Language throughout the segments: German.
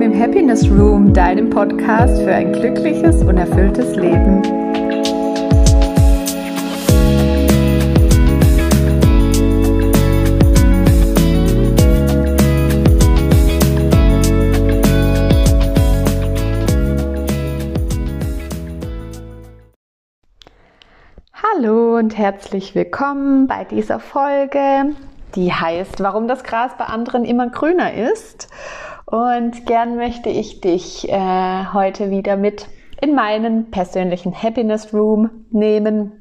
willkommen im Happiness Room, deinem Podcast für ein glückliches und erfülltes Leben. Hallo und herzlich willkommen bei dieser Folge, die heißt, warum das Gras bei anderen immer grüner ist. Und gern möchte ich dich äh, heute wieder mit in meinen persönlichen Happiness Room nehmen,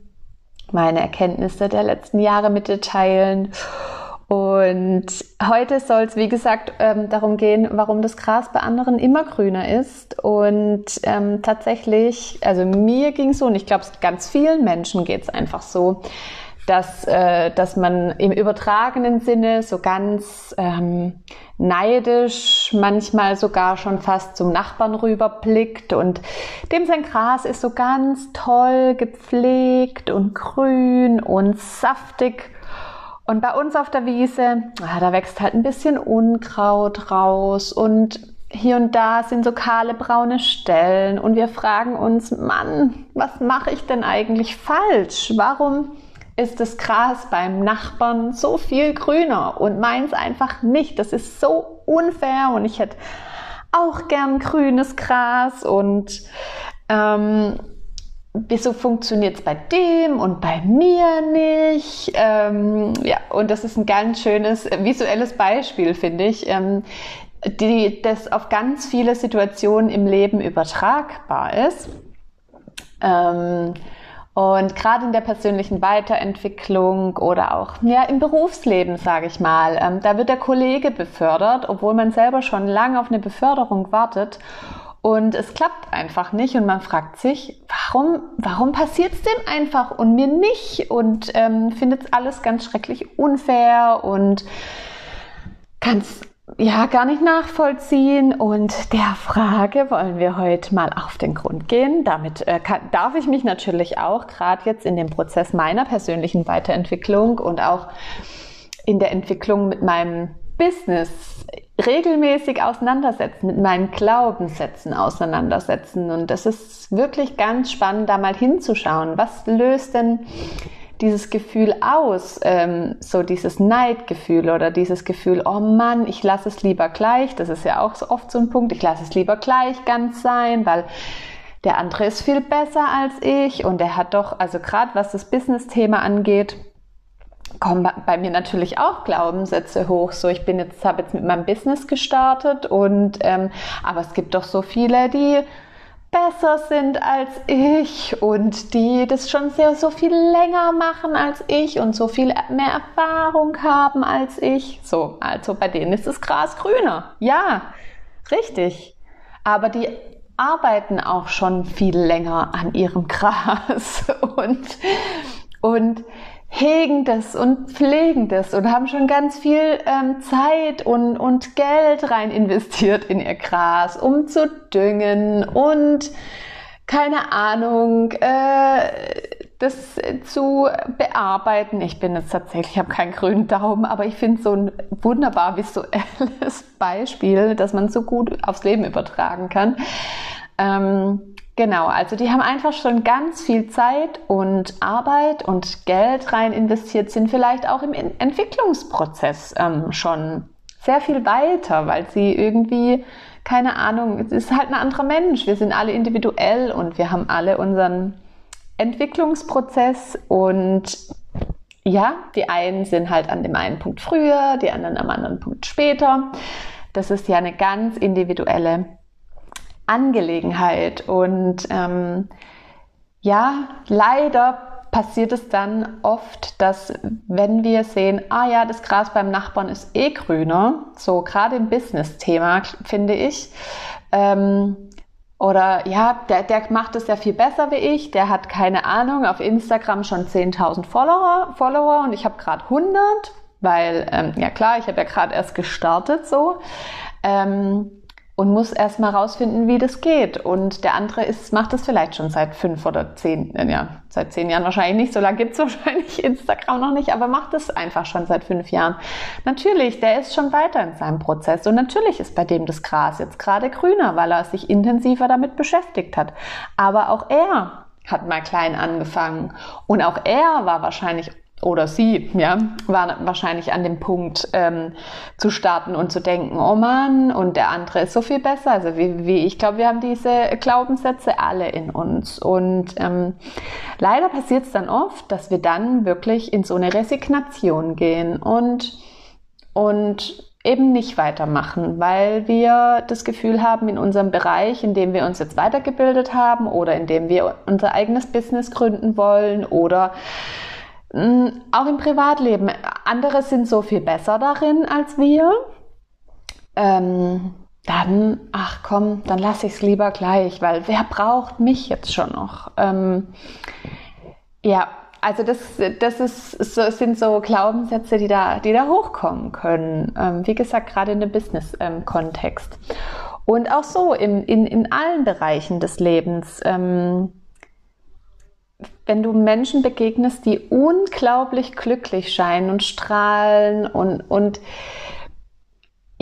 meine Erkenntnisse der letzten Jahre mit dir teilen. Und heute soll es, wie gesagt, ähm, darum gehen, warum das Gras bei anderen immer grüner ist. Und ähm, tatsächlich, also mir ging so, und ich glaube, ganz vielen Menschen geht es einfach so, dass, äh, dass man im übertragenen Sinne so ganz ähm, neidisch, manchmal sogar schon fast zum Nachbarn rüberblickt und dem sein Gras ist so ganz toll gepflegt und grün und saftig. Und bei uns auf der Wiese, ah, da wächst halt ein bisschen Unkraut raus und hier und da sind so kahle braune Stellen und wir fragen uns, Mann, was mache ich denn eigentlich falsch? Warum ist das Gras beim Nachbarn so viel grüner und meins einfach nicht. Das ist so unfair und ich hätte auch gern grünes Gras und ähm, wieso funktioniert es bei dem und bei mir nicht? Ähm, ja, und das ist ein ganz schönes visuelles Beispiel, finde ich, ähm, die, das auf ganz viele Situationen im Leben übertragbar ist. Ähm, und gerade in der persönlichen Weiterentwicklung oder auch ja, im Berufsleben, sage ich mal, ähm, da wird der Kollege befördert, obwohl man selber schon lange auf eine Beförderung wartet. Und es klappt einfach nicht und man fragt sich, warum, warum passiert es dem einfach und mir nicht? Und ähm, findet alles ganz schrecklich unfair und ganz ja gar nicht nachvollziehen. Und der Frage wollen wir heute mal auf den Grund gehen. Damit äh, kann, darf ich mich natürlich auch gerade jetzt in dem Prozess meiner persönlichen Weiterentwicklung und auch in der Entwicklung mit meinem Business regelmäßig auseinandersetzen, mit meinen Glaubenssätzen auseinandersetzen. Und das ist wirklich ganz spannend, da mal hinzuschauen. Was löst denn dieses Gefühl aus, ähm, so dieses Neidgefühl oder dieses Gefühl, oh Mann, ich lasse es lieber gleich, das ist ja auch so oft so ein Punkt, ich lasse es lieber gleich ganz sein, weil der andere ist viel besser als ich und er hat doch, also gerade was das Business-Thema angeht, kommen bei mir natürlich auch Glaubenssätze hoch. So, ich bin jetzt, habe jetzt mit meinem Business gestartet und ähm, aber es gibt doch so viele, die besser sind als ich und die das schon sehr so viel länger machen als ich und so viel mehr Erfahrung haben als ich. So, also bei denen ist das Gras grüner. Ja, richtig. Aber die arbeiten auch schon viel länger an ihrem Gras und und hegen das und pflegen das und haben schon ganz viel ähm, Zeit und, und Geld rein investiert in ihr Gras, um zu düngen und keine Ahnung, äh, das zu bearbeiten. Ich bin jetzt tatsächlich, ich habe keinen grünen Daumen, aber ich finde so ein wunderbar visuelles Beispiel, dass man so gut aufs Leben übertragen kann. Ähm, Genau, also die haben einfach schon ganz viel Zeit und Arbeit und Geld rein investiert, sind vielleicht auch im Entwicklungsprozess ähm, schon sehr viel weiter, weil sie irgendwie, keine Ahnung, es ist halt ein anderer Mensch. Wir sind alle individuell und wir haben alle unseren Entwicklungsprozess und ja, die einen sind halt an dem einen Punkt früher, die anderen am anderen Punkt später. Das ist ja eine ganz individuelle Angelegenheit. Und ähm, ja, leider passiert es dann oft, dass wenn wir sehen, ah ja, das Gras beim Nachbarn ist eh grüner, so gerade im Business-Thema, finde ich, ähm, oder ja, der, der macht es ja viel besser wie ich, der hat keine Ahnung, auf Instagram schon 10.000 Follower, Follower und ich habe gerade 100, weil, ähm, ja klar, ich habe ja gerade erst gestartet so. Ähm, und muss erstmal rausfinden, wie das geht. Und der andere ist, macht das vielleicht schon seit fünf oder zehn, äh, ja, seit zehn Jahren wahrscheinlich nicht, so lange gibt's wahrscheinlich Instagram noch nicht, aber macht es einfach schon seit fünf Jahren. Natürlich, der ist schon weiter in seinem Prozess und natürlich ist bei dem das Gras jetzt gerade grüner, weil er sich intensiver damit beschäftigt hat. Aber auch er hat mal klein angefangen und auch er war wahrscheinlich oder sie, ja, war wahrscheinlich an dem Punkt ähm, zu starten und zu denken, oh Mann, und der andere ist so viel besser. Also wie, wie ich glaube, wir haben diese Glaubenssätze alle in uns. Und ähm, leider passiert es dann oft, dass wir dann wirklich in so eine Resignation gehen und, und eben nicht weitermachen, weil wir das Gefühl haben, in unserem Bereich, in dem wir uns jetzt weitergebildet haben oder in dem wir unser eigenes Business gründen wollen oder auch im Privatleben. Andere sind so viel besser darin als wir. Ähm, dann, ach komm, dann lasse ich es lieber gleich, weil wer braucht mich jetzt schon noch? Ähm, ja, also das, das ist, so, sind so Glaubenssätze, die da, die da hochkommen können. Ähm, wie gesagt, gerade in dem Business-Kontext. Und auch so in, in, in allen Bereichen des Lebens. Ähm, wenn du Menschen begegnest, die unglaublich glücklich scheinen und strahlen und, und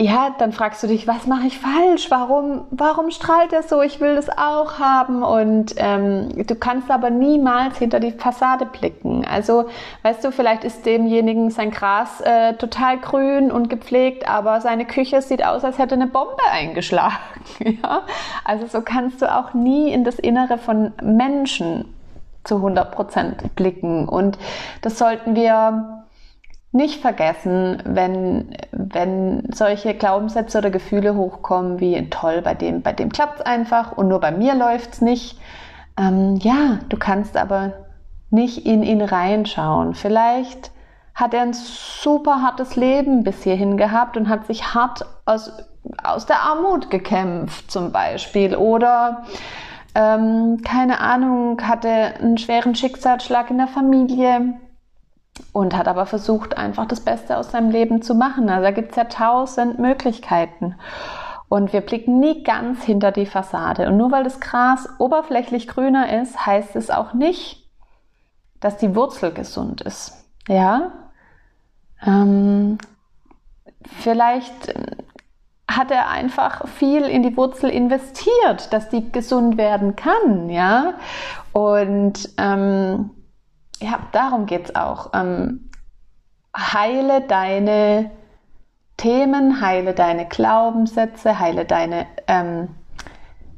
ja, dann fragst du dich, was mache ich falsch? Warum, warum strahlt er so? Ich will das auch haben. Und ähm, du kannst aber niemals hinter die Fassade blicken. Also, weißt du, vielleicht ist demjenigen sein Gras äh, total grün und gepflegt, aber seine Küche sieht aus, als hätte eine Bombe eingeschlagen. ja? Also so kannst du auch nie in das Innere von Menschen zu 100 Prozent blicken. Und das sollten wir nicht vergessen, wenn, wenn solche Glaubenssätze oder Gefühle hochkommen, wie toll, bei dem, bei dem klappt es einfach und nur bei mir läuft es nicht. Ähm, ja, du kannst aber nicht in ihn reinschauen. Vielleicht hat er ein super hartes Leben bis hierhin gehabt und hat sich hart aus, aus der Armut gekämpft zum Beispiel. Oder ähm, keine Ahnung, hatte einen schweren Schicksalsschlag in der Familie und hat aber versucht, einfach das Beste aus seinem Leben zu machen. Also da gibt es ja tausend Möglichkeiten. Und wir blicken nie ganz hinter die Fassade. Und nur weil das Gras oberflächlich grüner ist, heißt es auch nicht, dass die Wurzel gesund ist. Ja? Ähm, vielleicht hat er einfach viel in die Wurzel investiert, dass die gesund werden kann, ja. Und ähm, ja, darum geht's auch. Ähm, heile deine Themen, heile deine Glaubenssätze, heile deine ähm,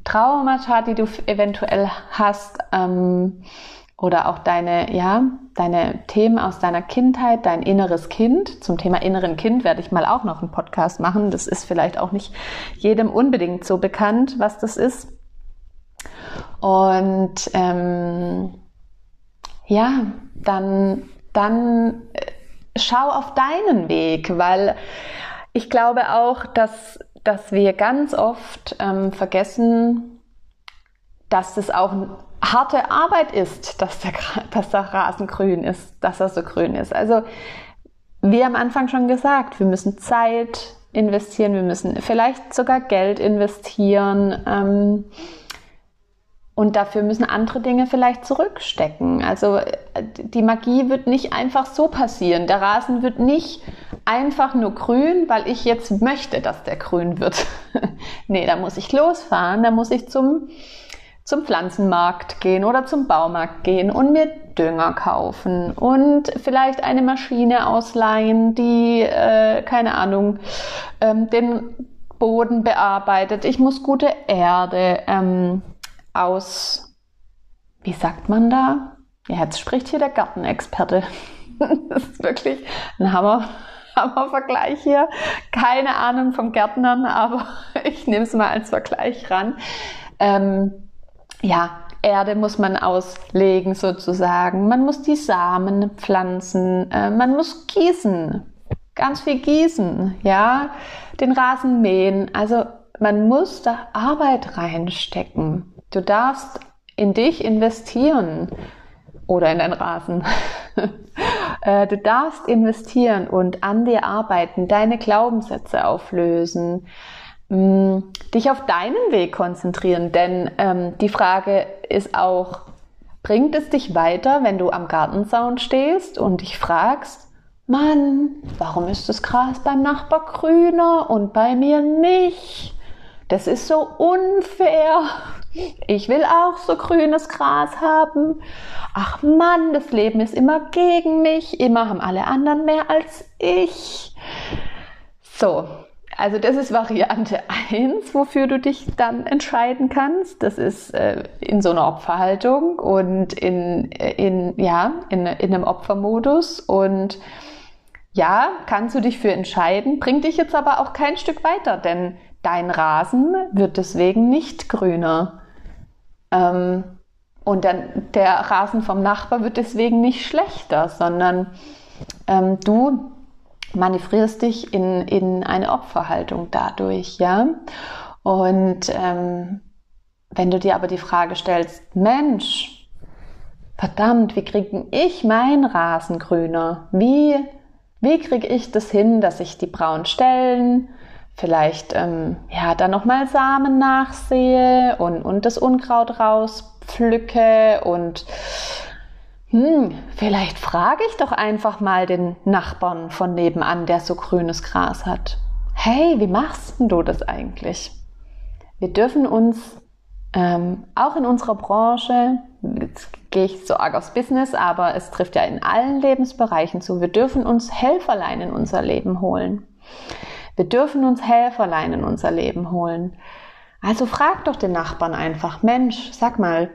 Traumata, die du eventuell hast. Ähm, oder auch deine, ja, deine Themen aus deiner Kindheit, dein inneres Kind. Zum Thema inneren Kind werde ich mal auch noch einen Podcast machen. Das ist vielleicht auch nicht jedem unbedingt so bekannt, was das ist. Und ähm, ja, dann, dann äh, schau auf deinen Weg, weil ich glaube auch, dass, dass wir ganz oft ähm, vergessen, dass es auch harte Arbeit ist, dass der, dass der Rasen grün ist, dass er so grün ist. Also, wie am Anfang schon gesagt, wir müssen Zeit investieren, wir müssen vielleicht sogar Geld investieren. Ähm, und dafür müssen andere Dinge vielleicht zurückstecken. Also die Magie wird nicht einfach so passieren. Der Rasen wird nicht einfach nur grün, weil ich jetzt möchte, dass der grün wird. nee, da muss ich losfahren, da muss ich zum zum Pflanzenmarkt gehen oder zum Baumarkt gehen und mir Dünger kaufen und vielleicht eine Maschine ausleihen, die, äh, keine Ahnung, ähm, den Boden bearbeitet. Ich muss gute Erde ähm, aus, wie sagt man da? Ja, jetzt spricht hier der Gartenexperte. das ist wirklich ein Hammer. Hammer-Vergleich hier. Keine Ahnung vom Gärtnern, aber ich nehme es mal als Vergleich ran. Ähm, ja, Erde muss man auslegen sozusagen. Man muss die Samen pflanzen. Äh, man muss gießen. Ganz viel gießen. Ja, den Rasen mähen. Also man muss da Arbeit reinstecken. Du darfst in dich investieren oder in deinen Rasen. Äh, du darfst investieren und an dir arbeiten, deine Glaubenssätze auflösen, mh, dich auf deinen Weg konzentrieren, denn ähm, die Frage ist auch, bringt es dich weiter, wenn du am Gartenzaun stehst und dich fragst, Mann, warum ist das Gras beim Nachbar grüner und bei mir nicht? Das ist so unfair. Ich will auch so grünes Gras haben. Ach Mann, das Leben ist immer gegen mich. Immer haben alle anderen mehr als ich. So, also das ist Variante 1, wofür du dich dann entscheiden kannst. Das ist äh, in so einer Opferhaltung und in, äh, in, ja, in, in einem Opfermodus. Und ja, kannst du dich für entscheiden, bringt dich jetzt aber auch kein Stück weiter, denn dein Rasen wird deswegen nicht grüner. Ähm, und dann der Rasen vom Nachbar wird deswegen nicht schlechter, sondern ähm, du manövrierst dich in, in eine Opferhaltung dadurch, ja. Und ähm, wenn du dir aber die Frage stellst, Mensch, verdammt, wie kriege ich mein Rasen grüner? Wie, wie kriege ich das hin, dass ich die braunen Stellen, vielleicht ähm, ja, dann nochmal Samen nachsehe und, und das Unkraut rauspflücke und hm, vielleicht frage ich doch einfach mal den Nachbarn von nebenan, der so grünes Gras hat. Hey, wie machst denn du das eigentlich? Wir dürfen uns ähm, auch in unserer Branche, jetzt gehe ich so arg aufs Business, aber es trifft ja in allen Lebensbereichen zu, wir dürfen uns Helferlein in unser Leben holen. Wir dürfen uns Helferlein in unser Leben holen. Also frag doch den Nachbarn einfach, Mensch, sag mal,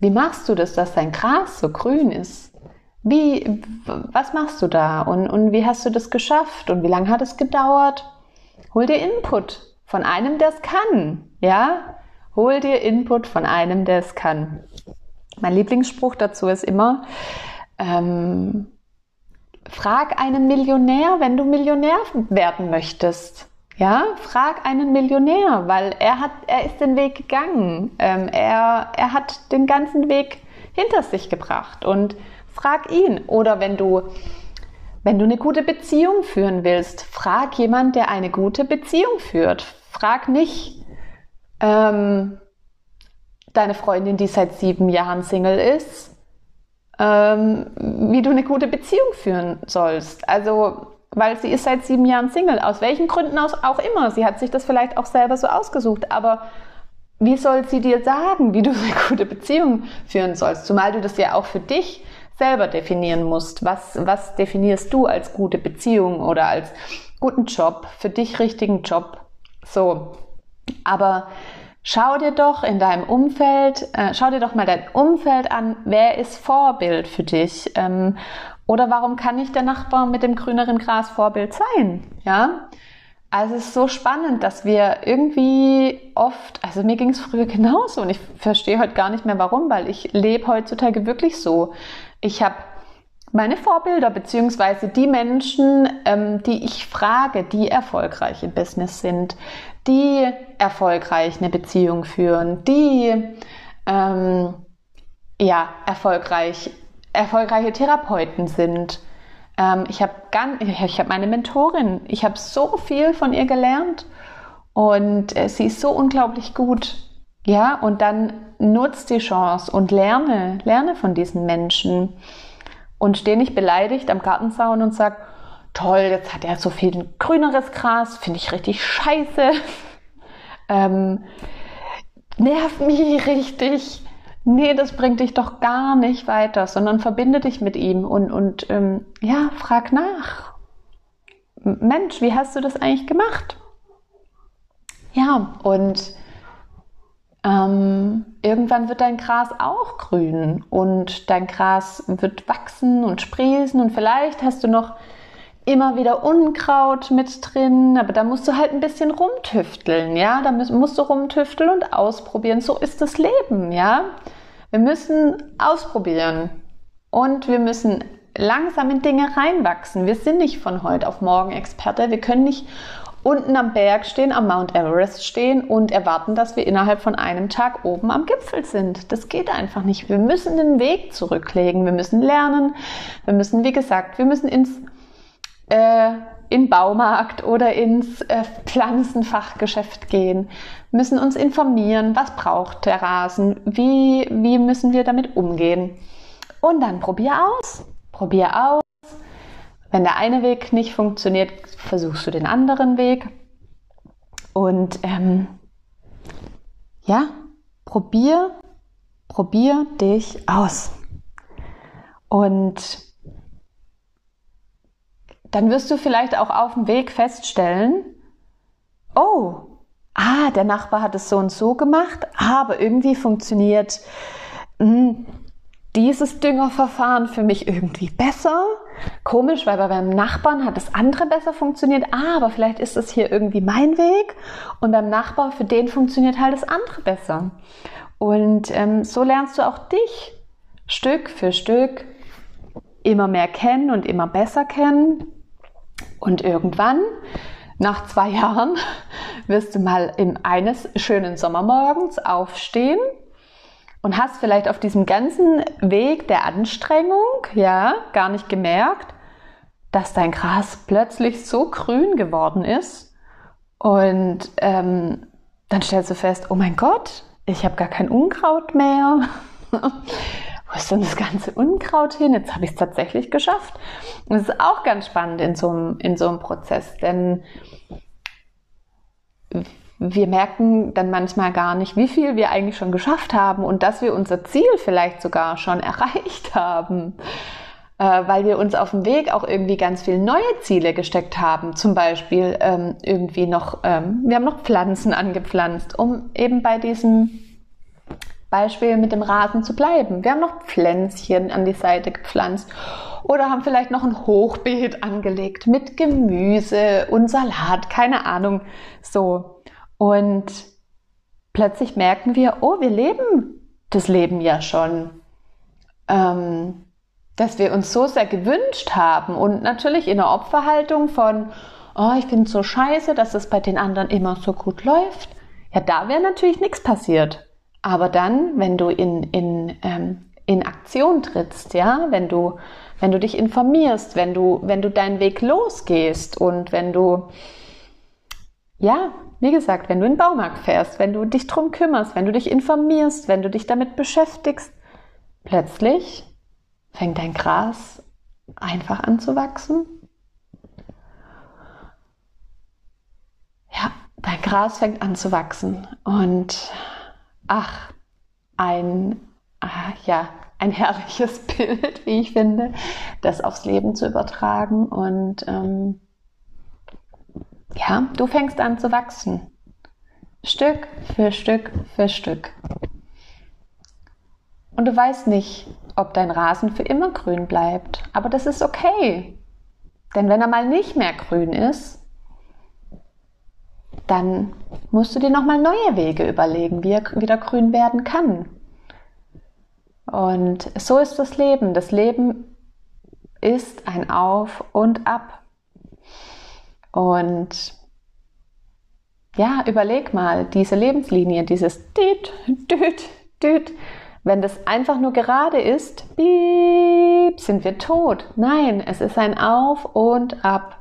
wie machst du das, dass dein Gras so grün ist? Wie, was machst du da? Und, und wie hast du das geschafft? Und wie lange hat es gedauert? Hol dir Input von einem, der es kann. Ja? Hol dir Input von einem, der es kann. Mein Lieblingsspruch dazu ist immer, ähm, frag einen Millionär, wenn du Millionär werden möchtest. Ja, frag einen Millionär, weil er hat, er ist den Weg gegangen. Ähm, er, er hat den ganzen Weg hinter sich gebracht und frag ihn. Oder wenn du, wenn du eine gute Beziehung führen willst, frag jemand, der eine gute Beziehung führt. Frag nicht ähm, deine Freundin, die seit sieben Jahren Single ist, ähm, wie du eine gute Beziehung führen sollst. Also weil sie ist seit sieben Jahren Single. Aus welchen Gründen auch immer. Sie hat sich das vielleicht auch selber so ausgesucht. Aber wie soll sie dir sagen, wie du eine gute Beziehung führen sollst? Zumal du das ja auch für dich selber definieren musst. Was, was definierst du als gute Beziehung oder als guten Job, für dich richtigen Job? So. Aber schau dir doch in deinem Umfeld, äh, schau dir doch mal dein Umfeld an. Wer ist Vorbild für dich? Ähm, oder warum kann nicht der Nachbar mit dem grüneren Gras Vorbild sein? Ja? Also es ist so spannend, dass wir irgendwie oft, also mir ging es früher genauso und ich verstehe heute gar nicht mehr warum, weil ich lebe heutzutage wirklich so. Ich habe meine Vorbilder beziehungsweise die Menschen, ähm, die ich frage, die erfolgreich im Business sind, die erfolgreich eine Beziehung führen, die ähm, ja erfolgreich erfolgreiche Therapeuten sind. Ähm, ich habe hab meine Mentorin, ich habe so viel von ihr gelernt und äh, sie ist so unglaublich gut. Ja, und dann nutzt die Chance und lerne, lerne von diesen Menschen und stehe nicht beleidigt am Gartenzaun und sag, toll, jetzt hat er so viel grüneres Gras, finde ich richtig scheiße. ähm, nervt mich richtig nee, das bringt dich doch gar nicht weiter, sondern verbinde dich mit ihm und, und ähm, ja, frag nach. Mensch, wie hast du das eigentlich gemacht? Ja, und ähm, irgendwann wird dein Gras auch grün und dein Gras wird wachsen und sprießen und vielleicht hast du noch immer wieder Unkraut mit drin, aber da musst du halt ein bisschen rumtüfteln, ja, da musst du rumtüfteln und ausprobieren. So ist das Leben, ja. Wir müssen ausprobieren und wir müssen langsam in Dinge reinwachsen. Wir sind nicht von heute auf morgen Experte. Wir können nicht unten am Berg stehen, am Mount Everest stehen und erwarten, dass wir innerhalb von einem Tag oben am Gipfel sind. Das geht einfach nicht. Wir müssen den Weg zurücklegen. Wir müssen lernen. Wir müssen, wie gesagt, wir müssen ins äh, in Baumarkt oder ins äh, Pflanzenfachgeschäft gehen, müssen uns informieren, was braucht der Rasen, wie, wie müssen wir damit umgehen. Und dann probier aus, probier aus. Wenn der eine Weg nicht funktioniert, versuchst du den anderen Weg. Und ähm, ja, probier, probier dich aus. Und dann wirst du vielleicht auch auf dem Weg feststellen, oh, ah, der Nachbar hat es so und so gemacht, aber irgendwie funktioniert mh, hm, dieses Düngerverfahren für mich irgendwie besser. Komisch, weil beim Nachbarn hat das andere besser funktioniert, aber vielleicht ist es hier irgendwie mein Weg und beim Nachbar, für den funktioniert halt das andere besser. Und ähm, so lernst du auch dich Stück für Stück immer mehr kennen und immer besser kennen und irgendwann, nach zwei Jahren, wirst du mal in eines schönen Sommermorgens aufstehen und hast vielleicht auf diesem ganzen Weg der Anstrengung, ja, gar nicht gemerkt, dass dein Gras plötzlich so grün geworden ist. Und ähm, dann stellst du fest, oh mein Gott, ich habe gar kein Unkraut mehr. wo ist denn das ganze Unkraut hin? Jetzt habe ich es tatsächlich geschafft. Und das ist auch ganz spannend in so einem, in so einem Prozess, denn wir merken dann manchmal gar nicht, wie viel wir eigentlich schon geschafft haben und dass wir unser Ziel vielleicht sogar schon erreicht haben, äh, weil wir uns auf dem Weg auch irgendwie ganz viele neue Ziele gesteckt haben. Zum Beispiel ähm, irgendwie noch, ähm, wir haben noch Pflanzen angepflanzt, um eben bei diesem Beispiel mit dem Rasen zu bleiben. Wir haben noch Pflänzchen an die Seite gepflanzt oder haben vielleicht noch ein Hochbeet angelegt mit Gemüse und Salat, keine Ahnung, so. Und plötzlich merken wir, oh, wir leben das Leben ja schon. Ähm, dass wir uns so sehr gewünscht haben und natürlich in der Opferhaltung von, oh, ich es so scheiße, dass es bei den anderen immer so gut läuft. Ja, da wäre natürlich nichts passiert. Aber dann, wenn du in, in, ähm, in Aktion trittst, ja, wenn du, wenn du dich informierst, wenn du, wenn du deinen Weg losgehst und wenn du, ja, wie gesagt, wenn du in den Baumarkt fährst, wenn du dich drum kümmerst, wenn du dich informierst, wenn du dich damit beschäftigst, plötzlich fängt dein Gras einfach an zu wachsen. Ja, dein Gras fängt an zu wachsen und ach, ein, ah, ja, ein herrliches Bild, wie ich finde, das aufs Leben zu übertragen. Und ähm, ja, du fängst an zu wachsen. Stück für Stück für Stück. Und du weißt nicht, ob dein Rasen für immer grün bleibt. Aber das ist okay. Denn wenn er mal nicht mehr grün ist, dann musst du dir nochmal neue Wege überlegen, wie er wieder grün werden kann. Und so ist das Leben. Das Leben ist ein Auf und Ab. Und ja, überleg mal, diese Lebenslinie, dieses Düt, Düt, Düt, wenn das einfach nur gerade ist, piep, sind wir tot. Nein, es ist ein Auf und Ab.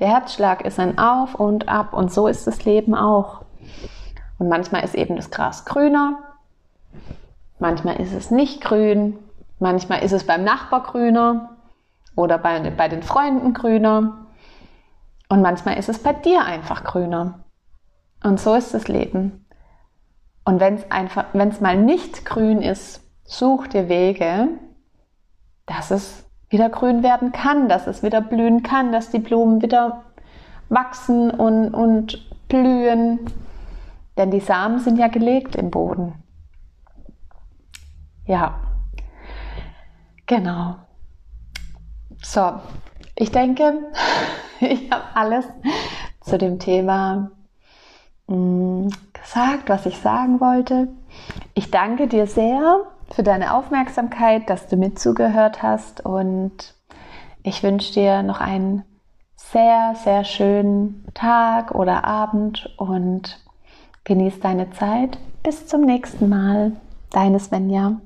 Der Herzschlag ist ein Auf und Ab und so ist das Leben auch. Und manchmal ist eben das Gras grüner, manchmal ist es nicht grün, manchmal ist es beim Nachbar grüner oder bei, bei den Freunden grüner und manchmal ist es bei dir einfach grüner. Und so ist das Leben. Und wenn es mal nicht grün ist, such dir Wege, dass es wieder grün werden kann, dass es wieder blühen kann, dass die Blumen wieder wachsen und, und blühen. Denn die Samen sind ja gelegt im Boden. Ja, genau. So, ich denke, ich habe alles zu dem Thema mm, gesagt, was ich sagen wollte. Ich danke dir sehr für deine Aufmerksamkeit, dass du mitzugehört hast und ich wünsche dir noch einen sehr, sehr schönen Tag oder Abend und genieß deine Zeit. Bis zum nächsten Mal. Deine Svenja.